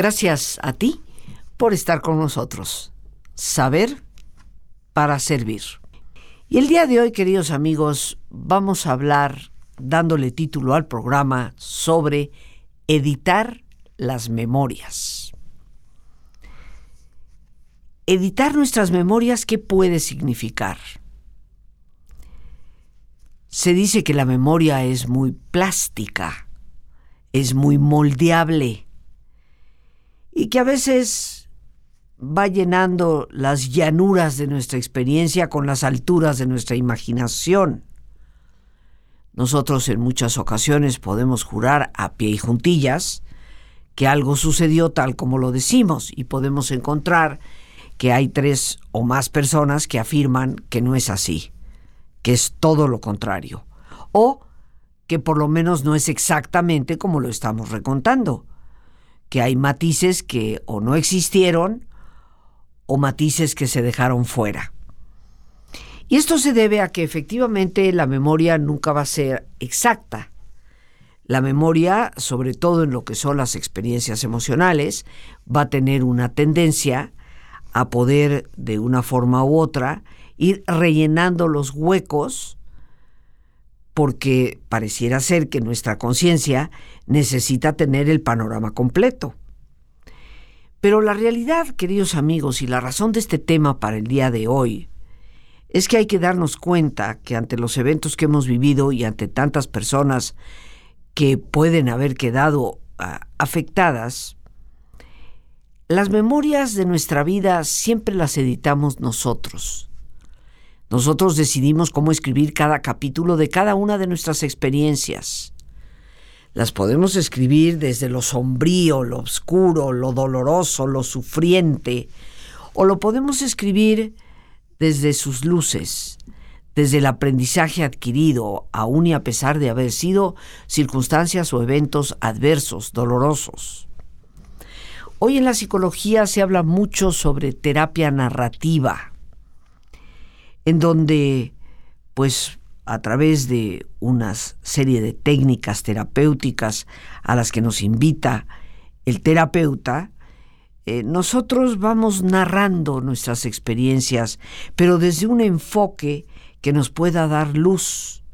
Gracias a ti por estar con nosotros. Saber para servir. Y el día de hoy, queridos amigos, vamos a hablar, dándole título al programa, sobre editar las memorias. Editar nuestras memorias, ¿qué puede significar? Se dice que la memoria es muy plástica, es muy moldeable y que a veces va llenando las llanuras de nuestra experiencia con las alturas de nuestra imaginación. Nosotros en muchas ocasiones podemos jurar a pie y juntillas que algo sucedió tal como lo decimos y podemos encontrar que hay tres o más personas que afirman que no es así, que es todo lo contrario, o que por lo menos no es exactamente como lo estamos recontando, que hay matices que o no existieron o matices que se dejaron fuera. Y esto se debe a que efectivamente la memoria nunca va a ser exacta. La memoria, sobre todo en lo que son las experiencias emocionales, va a tener una tendencia a poder, de una forma u otra, ir rellenando los huecos porque pareciera ser que nuestra conciencia necesita tener el panorama completo. Pero la realidad, queridos amigos, y la razón de este tema para el día de hoy, es que hay que darnos cuenta que ante los eventos que hemos vivido y ante tantas personas que pueden haber quedado ah, afectadas, las memorias de nuestra vida siempre las editamos nosotros. Nosotros decidimos cómo escribir cada capítulo de cada una de nuestras experiencias. Las podemos escribir desde lo sombrío, lo oscuro, lo doloroso, lo sufriente, o lo podemos escribir desde sus luces, desde el aprendizaje adquirido, aun y a pesar de haber sido circunstancias o eventos adversos, dolorosos. Hoy en la psicología se habla mucho sobre terapia narrativa, en donde pues a través de una serie de técnicas terapéuticas a las que nos invita el terapeuta, eh, nosotros vamos narrando nuestras experiencias, pero desde un enfoque que nos pueda dar luz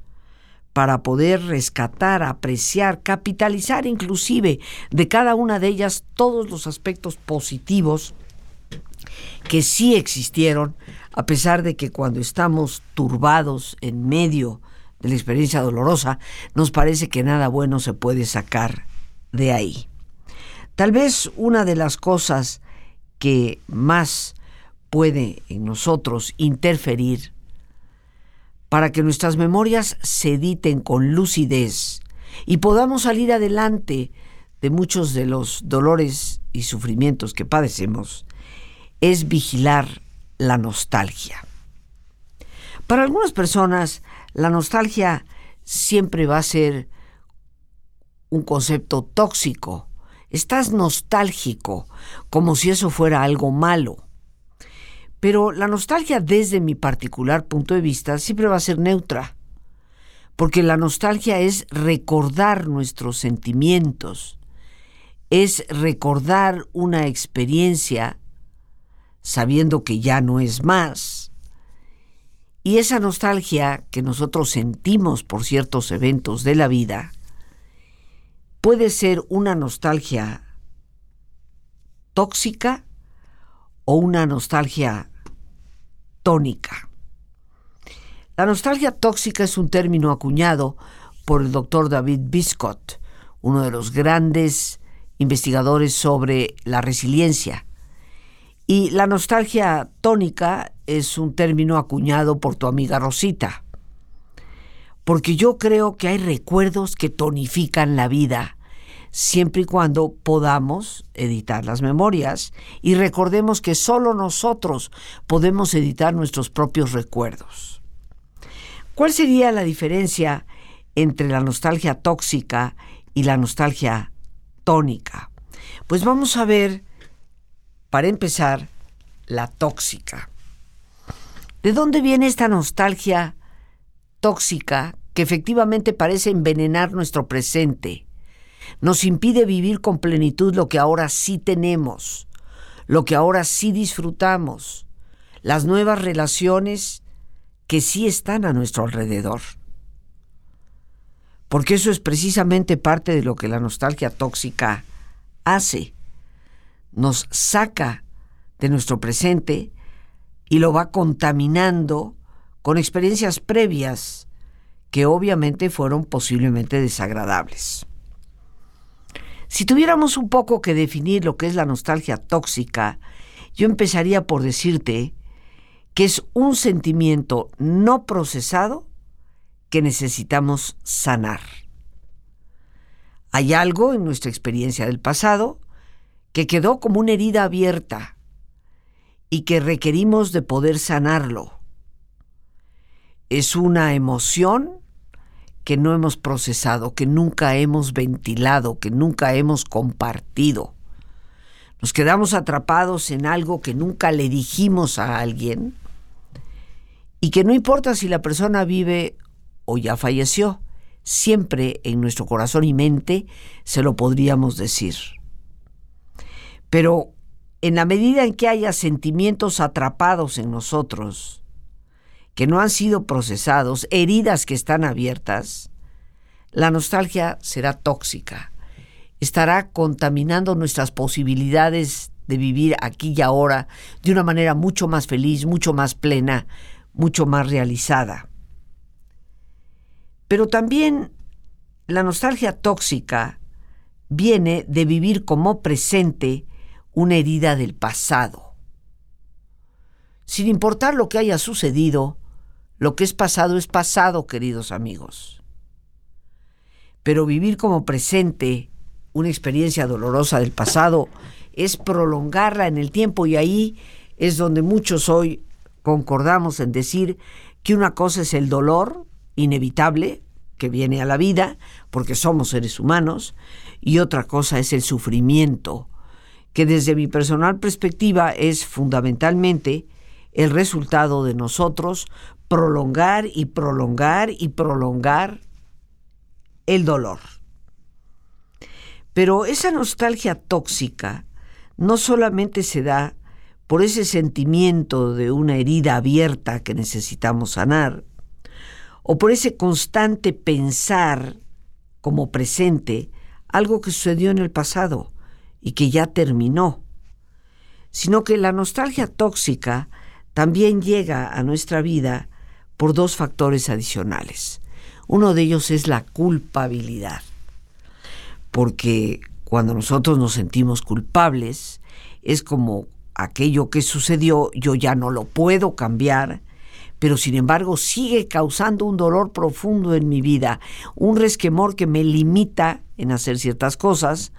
para poder rescatar, apreciar, capitalizar inclusive de cada una de ellas todos los aspectos positivos que sí existieron, a pesar de que cuando estamos turbados en medio de la experiencia dolorosa, nos parece que nada bueno se puede sacar de ahí. Tal vez una de las cosas que más puede en nosotros interferir para que nuestras memorias se editen con lucidez y podamos salir adelante de muchos de los dolores y sufrimientos que padecemos, es vigilar la nostalgia. Para algunas personas, la nostalgia siempre va a ser un concepto tóxico. Estás nostálgico, como si eso fuera algo malo. Pero la nostalgia desde mi particular punto de vista siempre va a ser neutra, porque la nostalgia es recordar nuestros sentimientos, es recordar una experiencia sabiendo que ya no es más. Y esa nostalgia que nosotros sentimos por ciertos eventos de la vida puede ser una nostalgia tóxica o una nostalgia tónica. La nostalgia tóxica es un término acuñado por el doctor David Biscott, uno de los grandes investigadores sobre la resiliencia y la nostalgia tónica es un término acuñado por tu amiga Rosita. Porque yo creo que hay recuerdos que tonifican la vida, siempre y cuando podamos editar las memorias y recordemos que solo nosotros podemos editar nuestros propios recuerdos. ¿Cuál sería la diferencia entre la nostalgia tóxica y la nostalgia tónica? Pues vamos a ver para empezar, la tóxica. ¿De dónde viene esta nostalgia tóxica que efectivamente parece envenenar nuestro presente? nos impide vivir con plenitud lo que ahora sí tenemos, lo que ahora sí disfrutamos, las nuevas relaciones que sí están a nuestro alrededor. Porque eso es precisamente parte de lo que la nostalgia tóxica hace. Nos saca de nuestro presente y lo va contaminando con experiencias previas que obviamente fueron posiblemente desagradables. Si tuviéramos un poco que definir lo que es la nostalgia tóxica, yo empezaría por decirte que es un sentimiento no procesado que necesitamos sanar. Hay algo en nuestra experiencia del pasado que quedó como una herida abierta y que requerimos de poder sanarlo. Es una emoción que no hemos procesado, que nunca hemos ventilado, que nunca hemos compartido. Nos quedamos atrapados en algo que nunca le dijimos a alguien y que no importa si la persona vive o ya falleció, siempre en nuestro corazón y mente se lo podríamos decir. Pero en la medida en que haya sentimientos atrapados en nosotros, que no han sido procesados, heridas que están abiertas, la nostalgia será tóxica. Estará contaminando nuestras posibilidades de vivir aquí y ahora de una manera mucho más feliz, mucho más plena, mucho más realizada. Pero también la nostalgia tóxica viene de vivir como presente una herida del pasado. Sin importar lo que haya sucedido, lo que es pasado es pasado, queridos amigos. Pero vivir como presente una experiencia dolorosa del pasado es prolongarla en el tiempo y ahí es donde muchos hoy concordamos en decir que una cosa es el dolor inevitable que viene a la vida, porque somos seres humanos, y otra cosa es el sufrimiento, que desde mi personal perspectiva es fundamentalmente el resultado de nosotros prolongar y prolongar y prolongar el dolor. Pero esa nostalgia tóxica no solamente se da por ese sentimiento de una herida abierta que necesitamos sanar, o por ese constante pensar como presente algo que sucedió en el pasado y que ya terminó, sino que la nostalgia tóxica también llega a nuestra vida por dos factores adicionales. Uno de ellos es la culpabilidad, porque cuando nosotros nos sentimos culpables, es como aquello que sucedió, yo ya no lo puedo cambiar, pero sin embargo sigue causando un dolor profundo en mi vida, un resquemor que me limita en hacer ciertas cosas,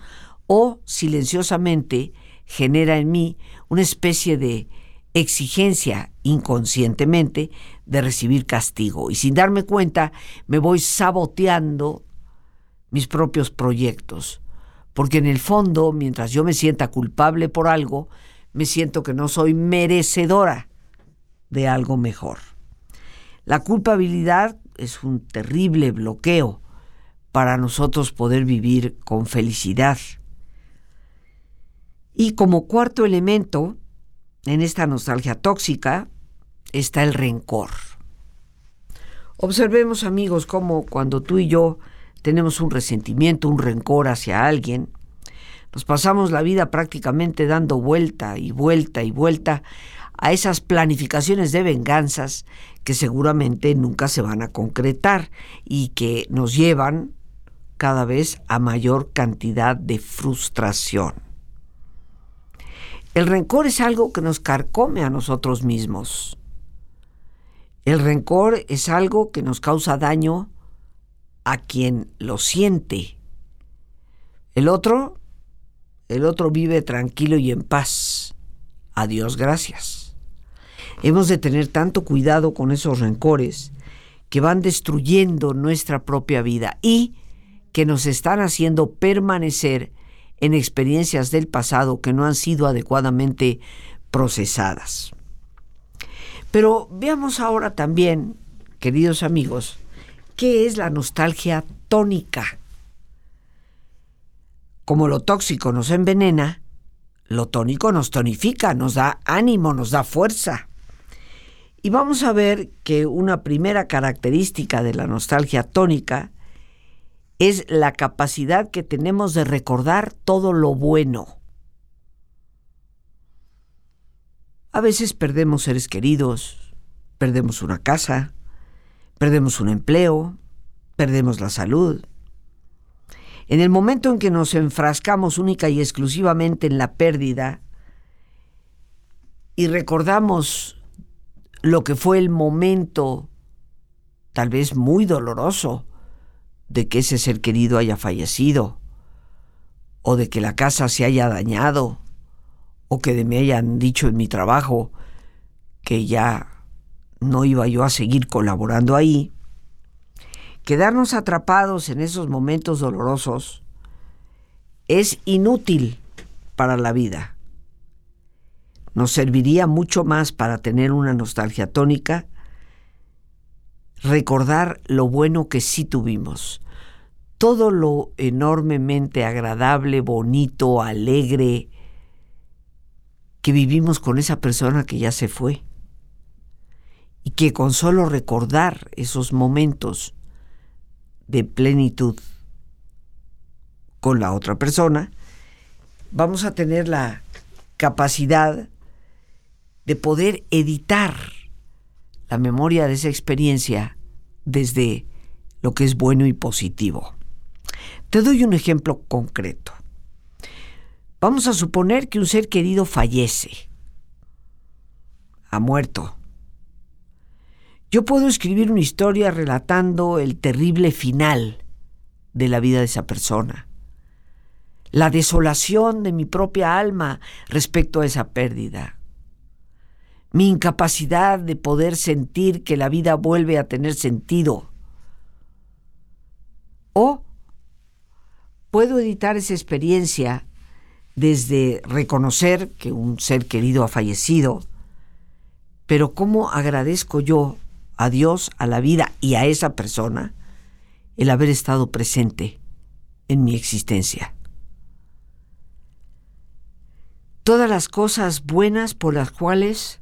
o silenciosamente genera en mí una especie de exigencia inconscientemente de recibir castigo y sin darme cuenta me voy saboteando mis propios proyectos, porque en el fondo, mientras yo me sienta culpable por algo, me siento que no soy merecedora de algo mejor. La culpabilidad es un terrible bloqueo para nosotros poder vivir con felicidad. Y como cuarto elemento, en esta nostalgia tóxica está el rencor. Observemos amigos cómo cuando tú y yo tenemos un resentimiento, un rencor hacia alguien, nos pasamos la vida prácticamente dando vuelta y vuelta y vuelta a esas planificaciones de venganzas que seguramente nunca se van a concretar y que nos llevan cada vez a mayor cantidad de frustración. El rencor es algo que nos carcome a nosotros mismos. El rencor es algo que nos causa daño a quien lo siente. El otro, el otro vive tranquilo y en paz. A Dios gracias. Hemos de tener tanto cuidado con esos rencores que van destruyendo nuestra propia vida y que nos están haciendo permanecer en experiencias del pasado que no han sido adecuadamente procesadas. Pero veamos ahora también, queridos amigos, qué es la nostalgia tónica. Como lo tóxico nos envenena, lo tónico nos tonifica, nos da ánimo, nos da fuerza. Y vamos a ver que una primera característica de la nostalgia tónica es la capacidad que tenemos de recordar todo lo bueno. A veces perdemos seres queridos, perdemos una casa, perdemos un empleo, perdemos la salud. En el momento en que nos enfrascamos única y exclusivamente en la pérdida y recordamos lo que fue el momento, tal vez muy doloroso, de que ese ser querido haya fallecido, o de que la casa se haya dañado, o que me hayan dicho en mi trabajo que ya no iba yo a seguir colaborando ahí, quedarnos atrapados en esos momentos dolorosos es inútil para la vida. Nos serviría mucho más para tener una nostalgia tónica recordar lo bueno que sí tuvimos, todo lo enormemente agradable, bonito, alegre que vivimos con esa persona que ya se fue. Y que con solo recordar esos momentos de plenitud con la otra persona, vamos a tener la capacidad de poder editar la memoria de esa experiencia desde lo que es bueno y positivo. Te doy un ejemplo concreto. Vamos a suponer que un ser querido fallece, ha muerto. Yo puedo escribir una historia relatando el terrible final de la vida de esa persona, la desolación de mi propia alma respecto a esa pérdida, mi incapacidad de poder sentir que la vida vuelve a tener sentido. O puedo editar esa experiencia desde reconocer que un ser querido ha fallecido, pero cómo agradezco yo a Dios, a la vida y a esa persona el haber estado presente en mi existencia. Todas las cosas buenas por las cuales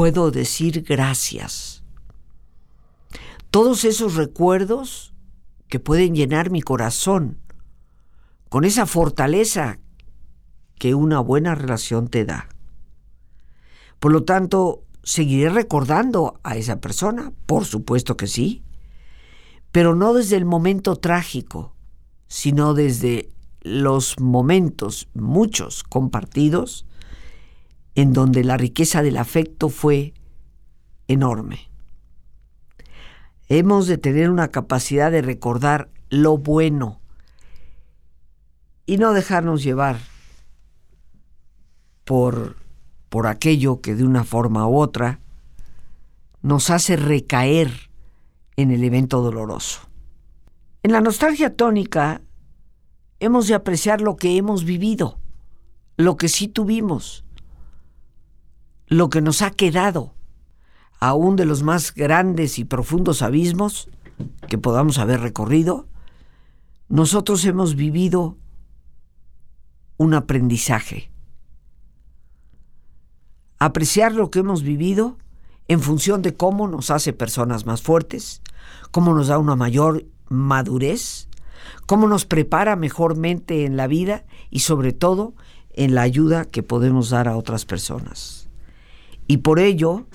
puedo decir gracias. Todos esos recuerdos que pueden llenar mi corazón con esa fortaleza que una buena relación te da. Por lo tanto, seguiré recordando a esa persona, por supuesto que sí, pero no desde el momento trágico, sino desde los momentos, muchos compartidos, en donde la riqueza del afecto fue enorme. Hemos de tener una capacidad de recordar lo bueno y no dejarnos llevar por, por aquello que de una forma u otra nos hace recaer en el evento doloroso. En la nostalgia tónica hemos de apreciar lo que hemos vivido, lo que sí tuvimos, lo que nos ha quedado, aún de los más grandes y profundos abismos que podamos haber recorrido, nosotros hemos vivido un aprendizaje. Apreciar lo que hemos vivido en función de cómo nos hace personas más fuertes, cómo nos da una mayor madurez, cómo nos prepara mejormente en la vida y sobre todo en la ayuda que podemos dar a otras personas. Y por ello,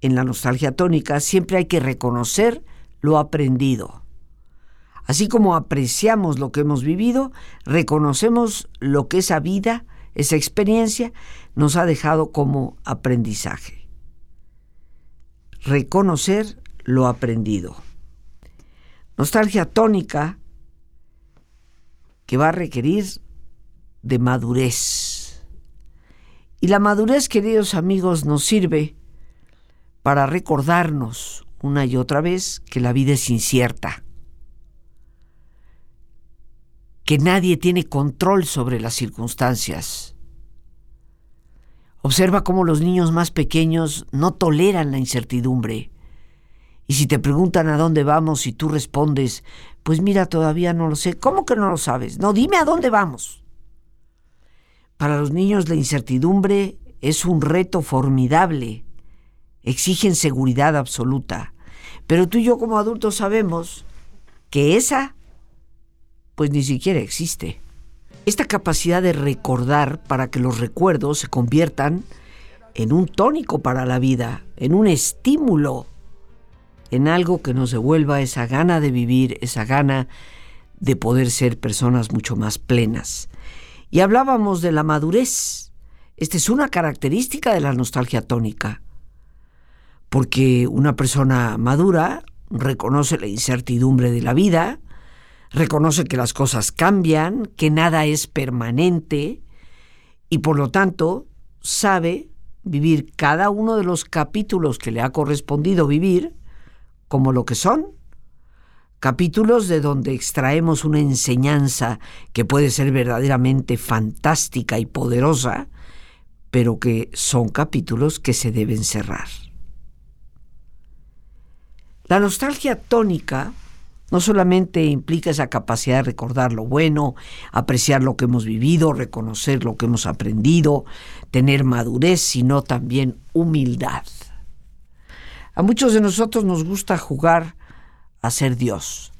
en la nostalgia tónica siempre hay que reconocer lo aprendido. Así como apreciamos lo que hemos vivido, reconocemos lo que esa vida, esa experiencia, nos ha dejado como aprendizaje. Reconocer lo aprendido. Nostalgia tónica que va a requerir de madurez y la madurez, queridos amigos, nos sirve para recordarnos una y otra vez que la vida es incierta, que nadie tiene control sobre las circunstancias. Observa cómo los niños más pequeños no toleran la incertidumbre Y si te preguntan a dónde vamos y tú respondes, pues mira, todavía no lo sé. ¿Cómo que no lo sabes? No, dime a dónde vamos. Para los niños la incertidumbre es un reto formidable. Exigen seguridad absoluta. Pero tú y yo como adultos sabemos que esa, pues ni siquiera existe. Esta capacidad de recordar para que los recuerdos se conviertan en un tónico para la vida, en un estímulo, en algo que nos devuelva esa gana de vivir, esa gana de poder ser personas mucho más plenas. Y hablábamos de la madurez. Esta es una característica de la nostalgia tónica, porque una persona madura reconoce la incertidumbre de la vida, reconoce que las cosas cambian, que nada es permanente, y por lo tanto sabe vivir cada uno de los capítulos que le ha correspondido vivir como lo que son. Capítulos de donde extraemos una enseñanza que puede ser verdaderamente fantástica y poderosa, pero que son capítulos que se deben cerrar. La nostalgia tónica no solamente implica esa capacidad de recordar lo bueno, apreciar lo que hemos vivido, reconocer lo que hemos aprendido, tener madurez, sino también humildad. A muchos de nosotros nos gusta jugar a ser Dios.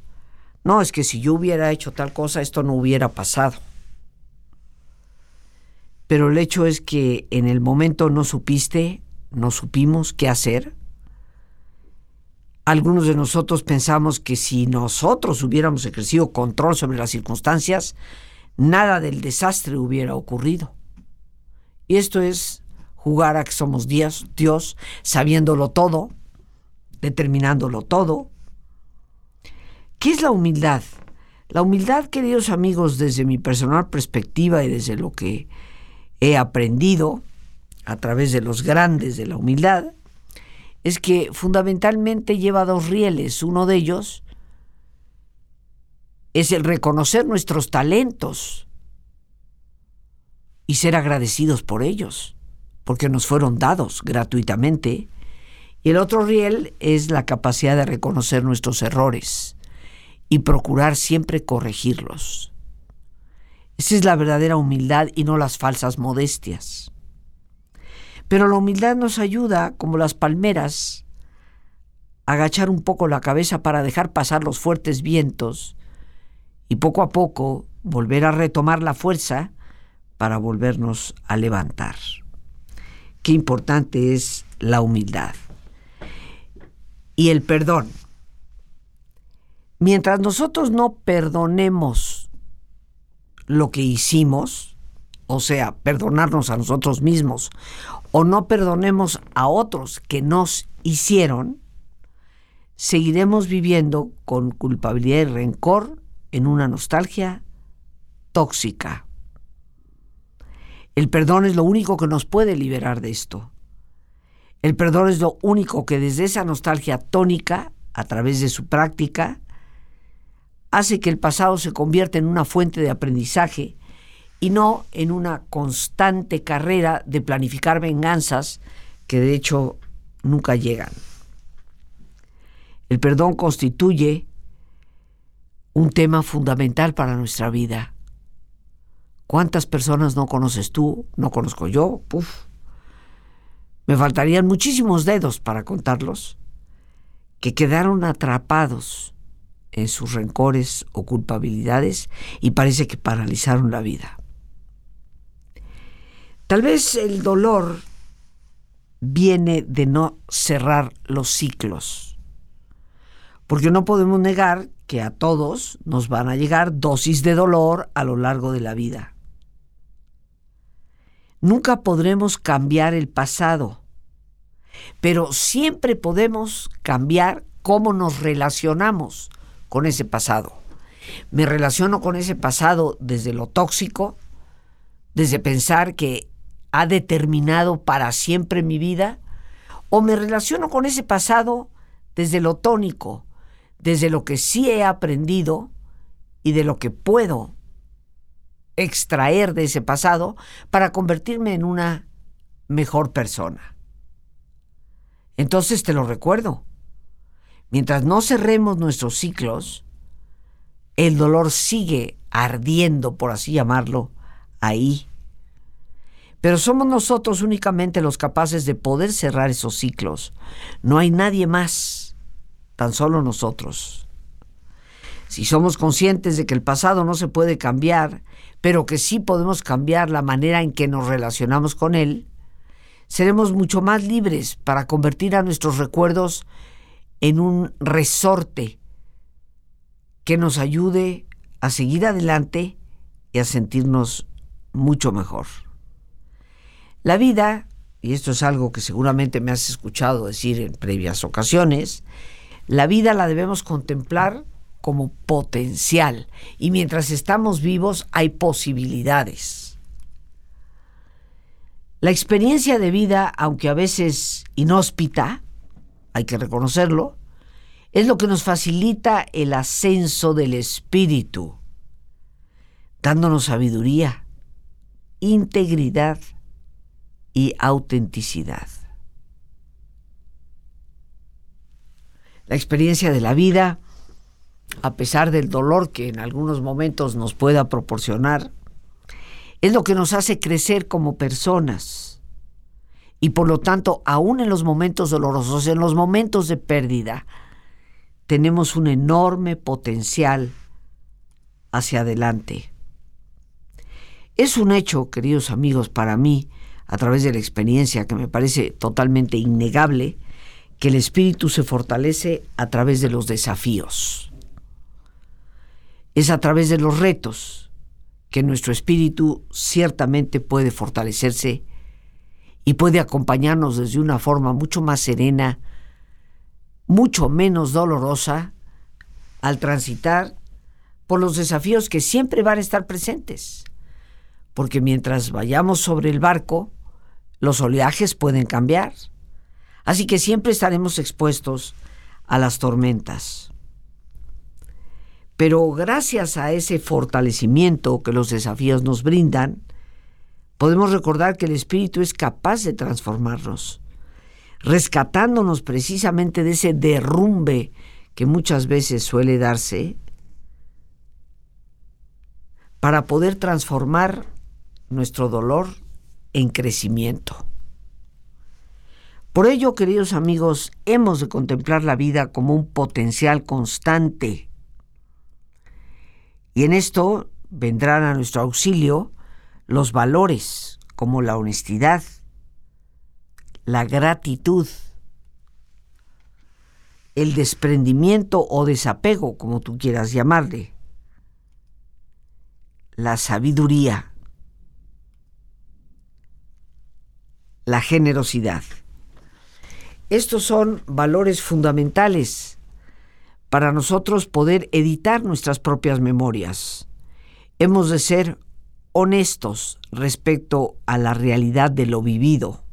No, es que si yo hubiera hecho tal cosa, esto no hubiera pasado. Pero el hecho es que en el momento no supiste, no supimos qué hacer, algunos de nosotros pensamos que si nosotros hubiéramos ejercido control sobre las circunstancias, nada del desastre hubiera ocurrido. Y esto es jugar a que somos Dios, Dios, sabiéndolo todo, determinándolo todo. ¿Qué es la humildad? La humildad, queridos amigos, desde mi personal perspectiva y desde lo que he aprendido a través de los grandes de la humildad, es que fundamentalmente lleva dos rieles. Uno de ellos es el reconocer nuestros talentos y ser agradecidos por ellos, porque nos fueron dados gratuitamente. Y el otro riel es la capacidad de reconocer nuestros errores y procurar siempre corregirlos. Esa es la verdadera humildad y no las falsas modestias. Pero la humildad nos ayuda, como las palmeras, a agachar un poco la cabeza para dejar pasar los fuertes vientos y poco a poco volver a retomar la fuerza para volvernos a levantar. Qué importante es la humildad. Y el perdón. Mientras nosotros no perdonemos lo que hicimos, o sea, perdonarnos a nosotros mismos o no perdonemos a otros que nos hicieron, seguiremos viviendo con culpabilidad y rencor en una nostalgia tóxica. El perdón es lo único que nos puede liberar de esto. El perdón es lo único que desde esa nostalgia tónica, a través de su práctica, hace que el pasado se convierta en una fuente de aprendizaje y no en una constante carrera de planificar venganzas que de hecho nunca llegan. El perdón constituye un tema fundamental para nuestra vida. ¿Cuántas personas no conoces tú? No conozco yo. Puf. Me faltarían muchísimos dedos para contarlos, que quedaron atrapados en sus rencores o culpabilidades y parece que paralizaron la vida. Tal vez el dolor viene de no cerrar los ciclos, porque no podemos negar que a todos nos van a llegar dosis de dolor a lo largo de la vida. Nunca podremos cambiar el pasado, pero siempre podemos cambiar cómo nos relacionamos con ese pasado. Me relaciono con ese pasado desde lo tóxico, desde pensar que ha determinado para siempre mi vida? ¿O me relaciono con ese pasado desde lo tónico, desde lo que sí he aprendido y de lo que puedo extraer de ese pasado para convertirme en una mejor persona? Entonces te lo recuerdo. Mientras no cerremos nuestros ciclos, el dolor sigue ardiendo, por así llamarlo, ahí. Pero somos nosotros únicamente los capaces de poder cerrar esos ciclos. No hay nadie más, tan solo nosotros. Si somos conscientes de que el pasado no se puede cambiar, pero que sí podemos cambiar la manera en que nos relacionamos con él, seremos mucho más libres para convertir a nuestros recuerdos en un resorte que nos ayude a seguir adelante y a sentirnos mucho mejor. La vida, y esto es algo que seguramente me has escuchado decir en previas ocasiones, la vida la debemos contemplar como potencial y mientras estamos vivos hay posibilidades. La experiencia de vida, aunque a veces inhóspita, hay que reconocerlo, es lo que nos facilita el ascenso del espíritu, dándonos sabiduría, integridad y autenticidad. La experiencia de la vida a pesar del dolor que en algunos momentos nos pueda proporcionar, es lo que nos hace crecer como personas. Y por lo tanto, aún en los momentos dolorosos, en los momentos de pérdida, tenemos un enorme potencial hacia adelante. Es un hecho, queridos amigos, para mí, a través de la experiencia que me parece totalmente innegable, que el espíritu se fortalece a través de los desafíos. Es a través de los retos que nuestro espíritu ciertamente puede fortalecerse y puede acompañarnos desde una forma mucho más serena, mucho menos dolorosa, al transitar por los desafíos que siempre van a estar presentes. Porque mientras vayamos sobre el barco, los oleajes pueden cambiar. Así que siempre estaremos expuestos a las tormentas. Pero gracias a ese fortalecimiento que los desafíos nos brindan, podemos recordar que el Espíritu es capaz de transformarnos, rescatándonos precisamente de ese derrumbe que muchas veces suele darse, para poder transformar nuestro dolor en crecimiento. Por ello, queridos amigos, hemos de contemplar la vida como un potencial constante y en esto vendrán a nuestro auxilio los valores como la honestidad, la gratitud, el desprendimiento o desapego, como tú quieras llamarle, la sabiduría, la generosidad. Estos son valores fundamentales para nosotros poder editar nuestras propias memorias. Hemos de ser honestos respecto a la realidad de lo vivido.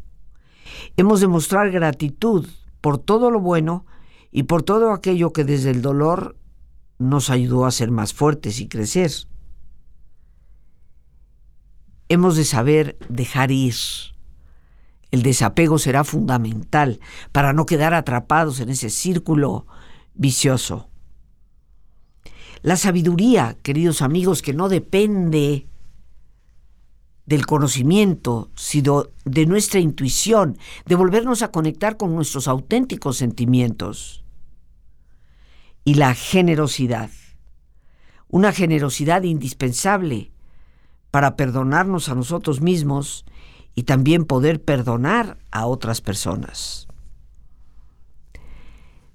Hemos de mostrar gratitud por todo lo bueno y por todo aquello que desde el dolor nos ayudó a ser más fuertes y crecer. Hemos de saber dejar ir. El desapego será fundamental para no quedar atrapados en ese círculo vicioso. La sabiduría, queridos amigos, que no depende del conocimiento, sino de nuestra intuición, de volvernos a conectar con nuestros auténticos sentimientos. Y la generosidad, una generosidad indispensable para perdonarnos a nosotros mismos y también poder perdonar a otras personas.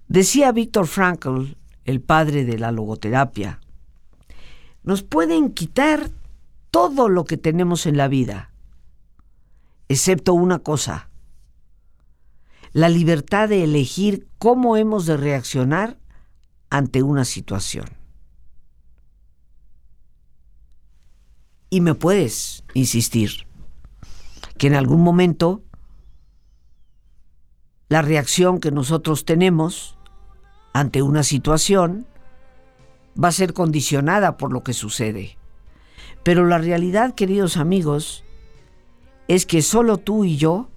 Decía Víctor Frankl, el padre de la logoterapia, nos pueden quitar todo lo que tenemos en la vida, excepto una cosa, la libertad de elegir cómo hemos de reaccionar ante una situación. Y me puedes insistir que en algún momento la reacción que nosotros tenemos ante una situación va a ser condicionada por lo que sucede. Pero la realidad, queridos amigos, es que solo tú y yo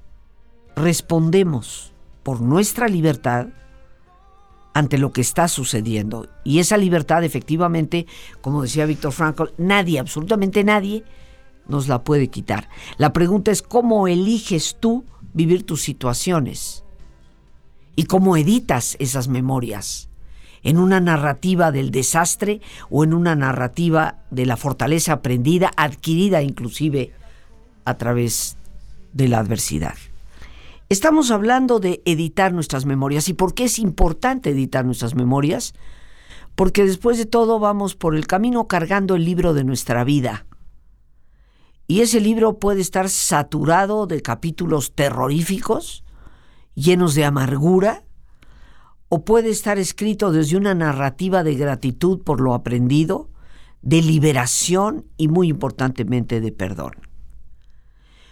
respondemos por nuestra libertad ante lo que está sucediendo. Y esa libertad, efectivamente, como decía Víctor Frankl, nadie, absolutamente nadie, nos la puede quitar. La pregunta es cómo eliges tú vivir tus situaciones y cómo editas esas memorias en una narrativa del desastre o en una narrativa de la fortaleza aprendida, adquirida inclusive a través de la adversidad. Estamos hablando de editar nuestras memorias. ¿Y por qué es importante editar nuestras memorias? Porque después de todo vamos por el camino cargando el libro de nuestra vida. Y ese libro puede estar saturado de capítulos terroríficos, llenos de amargura, o puede estar escrito desde una narrativa de gratitud por lo aprendido, de liberación y muy importantemente de perdón.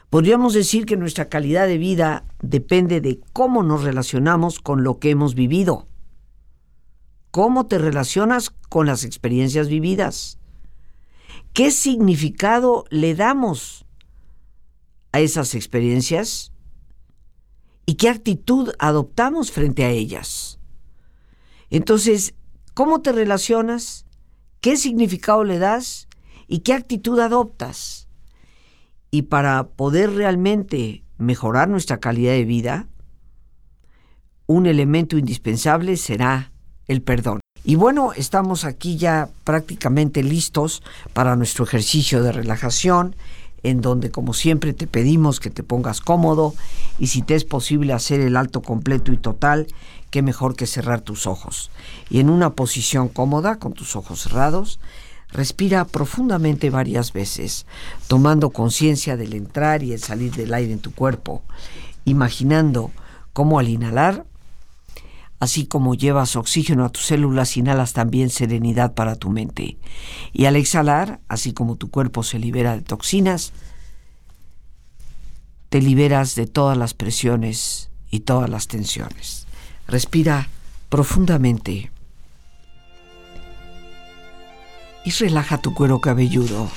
Podríamos decir que nuestra calidad de vida depende de cómo nos relacionamos con lo que hemos vivido. ¿Cómo te relacionas con las experiencias vividas? ¿Qué significado le damos a esas experiencias? ¿Y qué actitud adoptamos frente a ellas? Entonces, ¿cómo te relacionas? ¿Qué significado le das? ¿Y qué actitud adoptas? Y para poder realmente mejorar nuestra calidad de vida, un elemento indispensable será el perdón. Y bueno, estamos aquí ya prácticamente listos para nuestro ejercicio de relajación, en donde como siempre te pedimos que te pongas cómodo y si te es posible hacer el alto completo y total, qué mejor que cerrar tus ojos. Y en una posición cómoda, con tus ojos cerrados, Respira profundamente varias veces, tomando conciencia del entrar y el salir del aire en tu cuerpo, imaginando cómo al inhalar, así como llevas oxígeno a tus células, inhalas también serenidad para tu mente. Y al exhalar, así como tu cuerpo se libera de toxinas, te liberas de todas las presiones y todas las tensiones. Respira profundamente y relaja tu cuero cabelludo.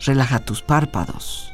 Relaja tus párpados,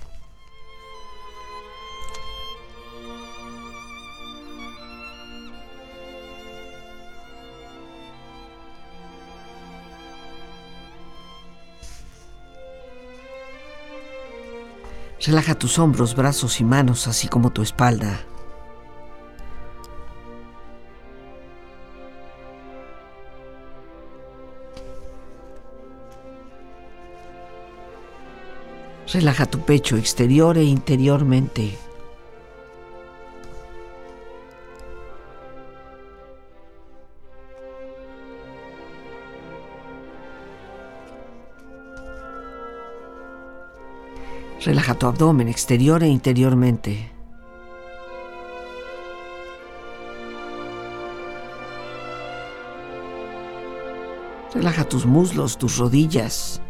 Relaja tus hombros, brazos y manos, así como tu espalda. Relaja tu pecho exterior e interiormente. Relaja tu abdomen exterior e interiormente. Relaja tus muslos, tus rodillas.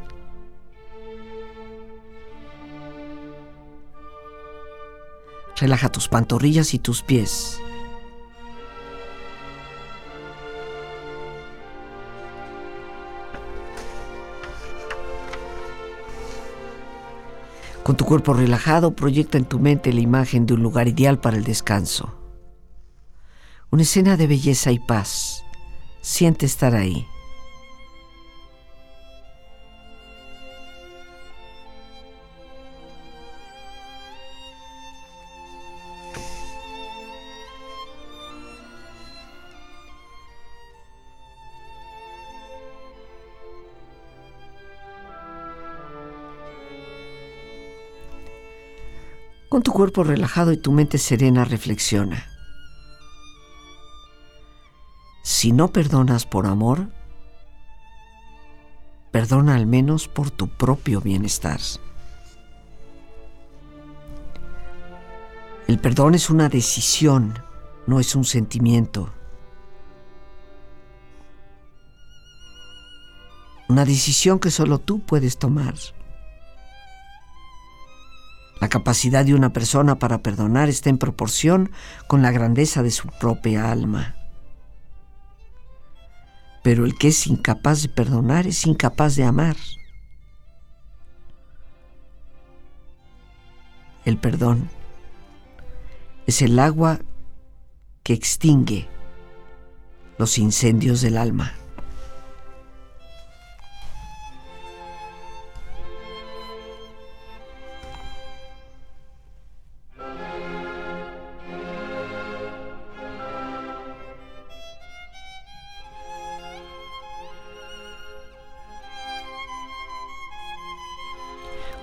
Relaja tus pantorrillas y tus pies. Con tu cuerpo relajado, proyecta en tu mente la imagen de un lugar ideal para el descanso. Una escena de belleza y paz. Siente estar ahí. Con tu cuerpo relajado y tu mente serena reflexiona. Si no perdonas por amor, perdona al menos por tu propio bienestar. El perdón es una decisión, no es un sentimiento. Una decisión que solo tú puedes tomar. La capacidad de una persona para perdonar está en proporción con la grandeza de su propia alma. Pero el que es incapaz de perdonar es incapaz de amar. El perdón es el agua que extingue los incendios del alma.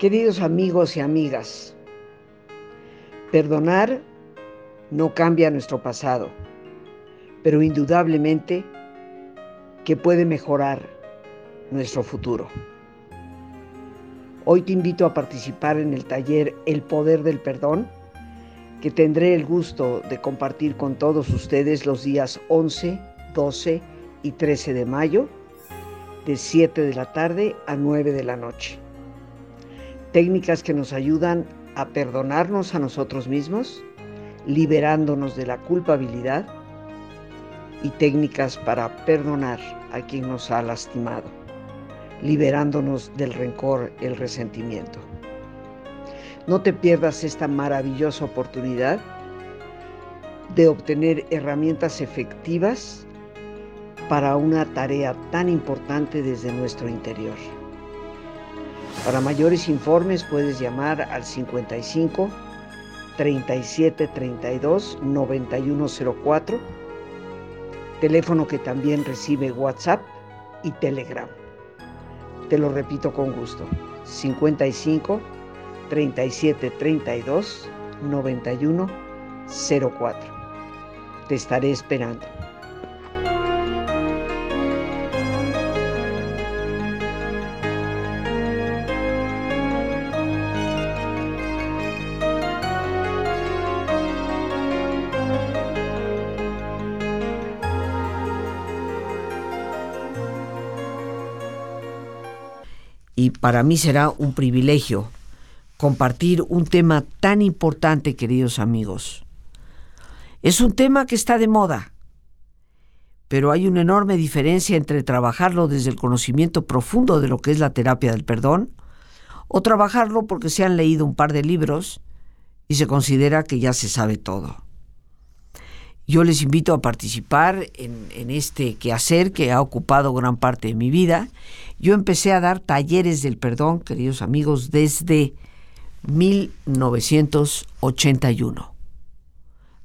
Queridos amigos y amigas, perdonar no cambia nuestro pasado, pero indudablemente que puede mejorar nuestro futuro. Hoy te invito a participar en el taller El Poder del Perdón, que tendré el gusto de compartir con todos ustedes los días 11, 12 y 13 de mayo, de 7 de la tarde a 9 de la noche técnicas que nos ayudan a perdonarnos a nosotros mismos, liberándonos de la culpabilidad y técnicas para perdonar a quien nos ha lastimado, liberándonos del rencor, el resentimiento. No te pierdas esta maravillosa oportunidad de obtener herramientas efectivas para una tarea tan importante desde nuestro interior. Para mayores informes puedes llamar al 55 37 32 9104, teléfono que también recibe WhatsApp y Telegram. Te lo repito con gusto. 55 37 32 9104. Te estaré esperando. Y para mí será un privilegio compartir un tema tan importante, queridos amigos. Es un tema que está de moda, pero hay una enorme diferencia entre trabajarlo desde el conocimiento profundo de lo que es la terapia del perdón o trabajarlo porque se han leído un par de libros y se considera que ya se sabe todo. Yo les invito a participar en, este quehacer que ha ocupado gran parte de mi vida. Yo empecé a dar talleres del perdón, queridos amigos, desde 1981.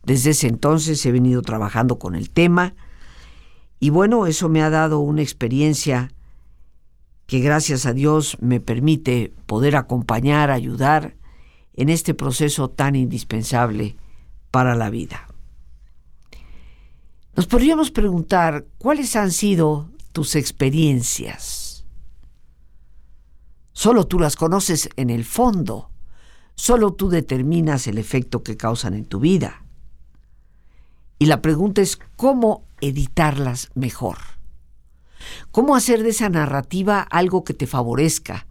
Desde ese entonces he venido trabajando con el tema y bueno, eso me ha dado una experiencia que gracias a Dios me permite poder acompañar, ayudar en este proceso tan indispensable para la vida. Nos podríamos preguntar cuáles han sido tus experiencias. Solo tú las conoces en el fondo. Solo tú determinas el efecto que causan en tu vida. Y la pregunta es cómo editarlas mejor. ¿Cómo hacer de esa narrativa algo que te favorezca,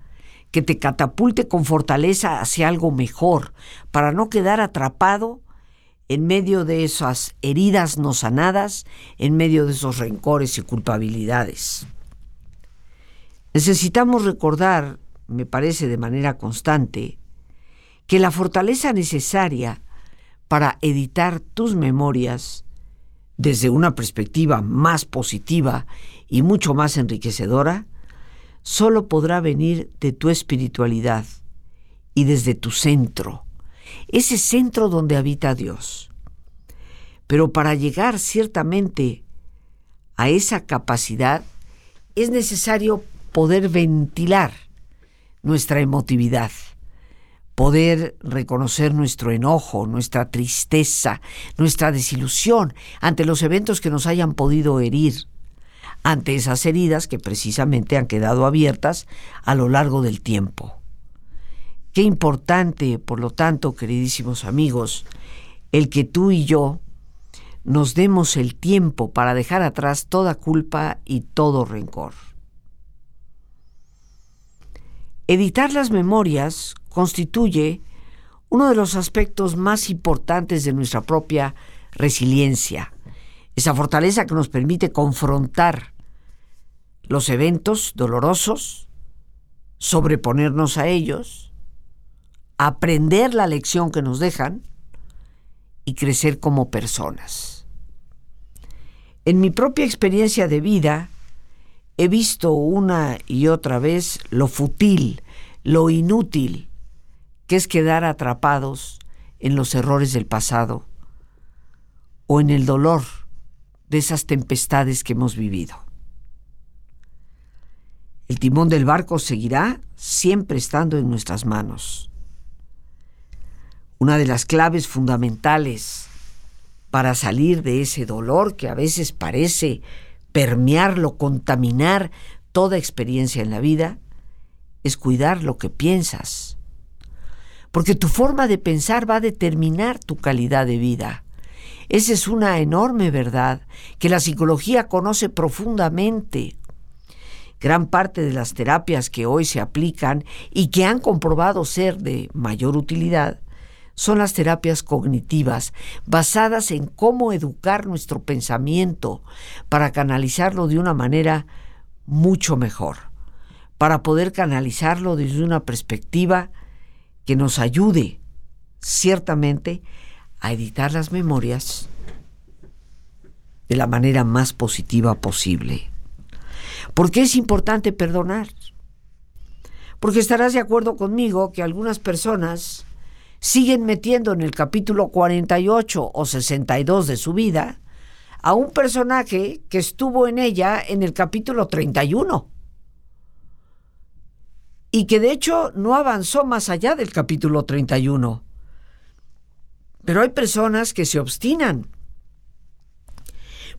que te catapulte con fortaleza hacia algo mejor, para no quedar atrapado en medio de esas heridas no sanadas, en medio de esos rencores y culpabilidades. Necesitamos recordar, me parece de manera constante, que la fortaleza necesaria para editar tus memorias desde una perspectiva más positiva y mucho más enriquecedora, solo podrá venir de tu espiritualidad y desde tu centro, ese centro donde habita Dios. Pero para llegar ciertamente a esa capacidad es necesario poder ventilar nuestra emotividad, poder reconocer nuestro enojo, nuestra tristeza, nuestra desilusión ante los eventos que nos hayan podido herir, ante esas heridas que precisamente han quedado abiertas a lo largo del tiempo. Qué importante, por lo tanto, queridísimos amigos, el que tú y yo nos demos el tiempo para dejar atrás toda culpa y todo rencor. Editar las memorias constituye uno de los aspectos más importantes de nuestra propia resiliencia, esa fortaleza que nos permite confrontar los eventos dolorosos, sobreponernos a ellos, aprender la lección que nos dejan y crecer como personas. En mi propia experiencia de vida he visto una y otra vez lo fútil, lo inútil que es quedar atrapados en los errores del pasado o en el dolor de esas tempestades que hemos vivido. El timón del barco seguirá siempre estando en nuestras manos. Una de las claves fundamentales para salir de ese dolor que a veces parece permearlo, contaminar toda experiencia en la vida, es cuidar lo que piensas. Porque tu forma de pensar va a determinar tu calidad de vida. Esa es una enorme verdad que la psicología conoce profundamente. Gran parte de las terapias que hoy se aplican y que han comprobado ser de mayor utilidad son las terapias cognitivas, basadas en cómo educar nuestro pensamiento para canalizarlo de una manera mucho mejor, para poder canalizarlo desde una perspectiva que nos ayude ciertamente a editar las memorias de la manera más positiva posible. ¿Por qué es importante perdonar? Porque estarás de acuerdo conmigo que algunas personas siguen metiendo en el capítulo 48 o 62 de su vida a un personaje que estuvo en ella en el capítulo 31 y que de hecho no avanzó más allá del capítulo 31. Pero hay personas que se obstinan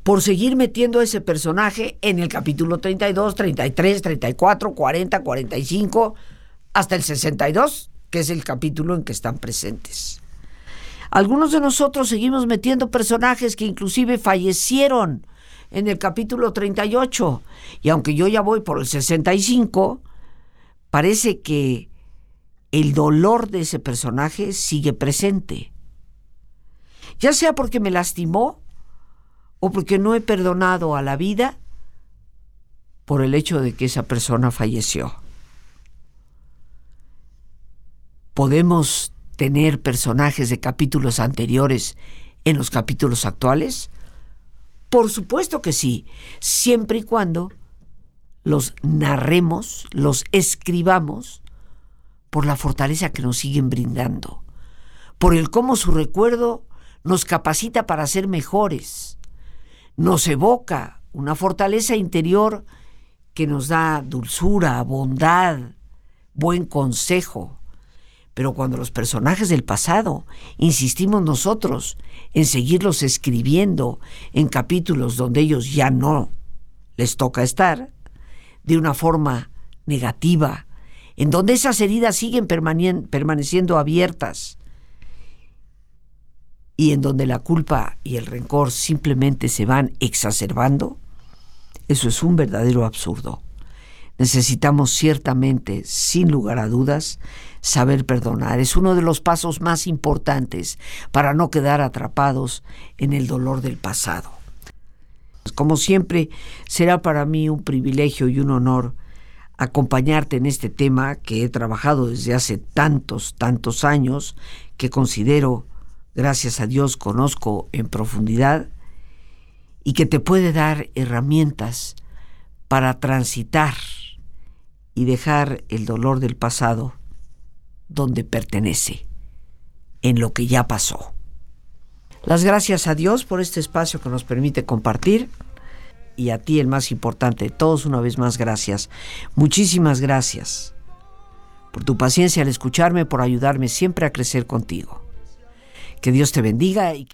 por seguir metiendo a ese personaje en el capítulo 32, 33, 34, 40, 45, hasta el 62, que es el capítulo en que están presentes. Algunos de nosotros seguimos metiendo personajes que inclusive fallecieron en el capítulo 38, y aunque yo ya voy por el 65, parece que el dolor de ese personaje sigue presente. Ya sea porque me lastimó o porque no he perdonado a la vida por el hecho de que esa persona falleció. ¿Podemos tener personajes de capítulos anteriores en los capítulos actuales? Por supuesto que sí, siempre y cuando los narremos, los escribamos por la fortaleza que nos siguen brindando, por el cómo su recuerdo nos capacita para ser mejores, nos evoca una fortaleza interior que nos da dulzura, bondad, buen consejo. Pero cuando los personajes del pasado insistimos nosotros en seguirlos escribiendo en capítulos donde ellos ya no les toca estar, de una forma negativa, en donde esas heridas siguen permaneciendo abiertas, y en donde la culpa y el rencor simplemente se van exacerbando, eso es un verdadero absurdo. Necesitamos ciertamente, sin lugar a dudas, saber perdonar. Es uno de los pasos más importantes para no quedar atrapados en el dolor del pasado. Como siempre, será para mí un privilegio y un honor acompañarte en este tema que he trabajado desde hace tantos, tantos años, que considero gracias a Dios, conozco en profundidad y que te puede dar herramientas para transitar y dejar el dolor del pasado donde pertenece, en lo que ya pasó. Las gracias a Dios por este espacio que nos permite compartir y a ti el más importante todos una vez más gracias. Muchísimas gracias por tu paciencia al escucharme, por ayudarme siempre a crecer contigo. Que Dios te bendiga y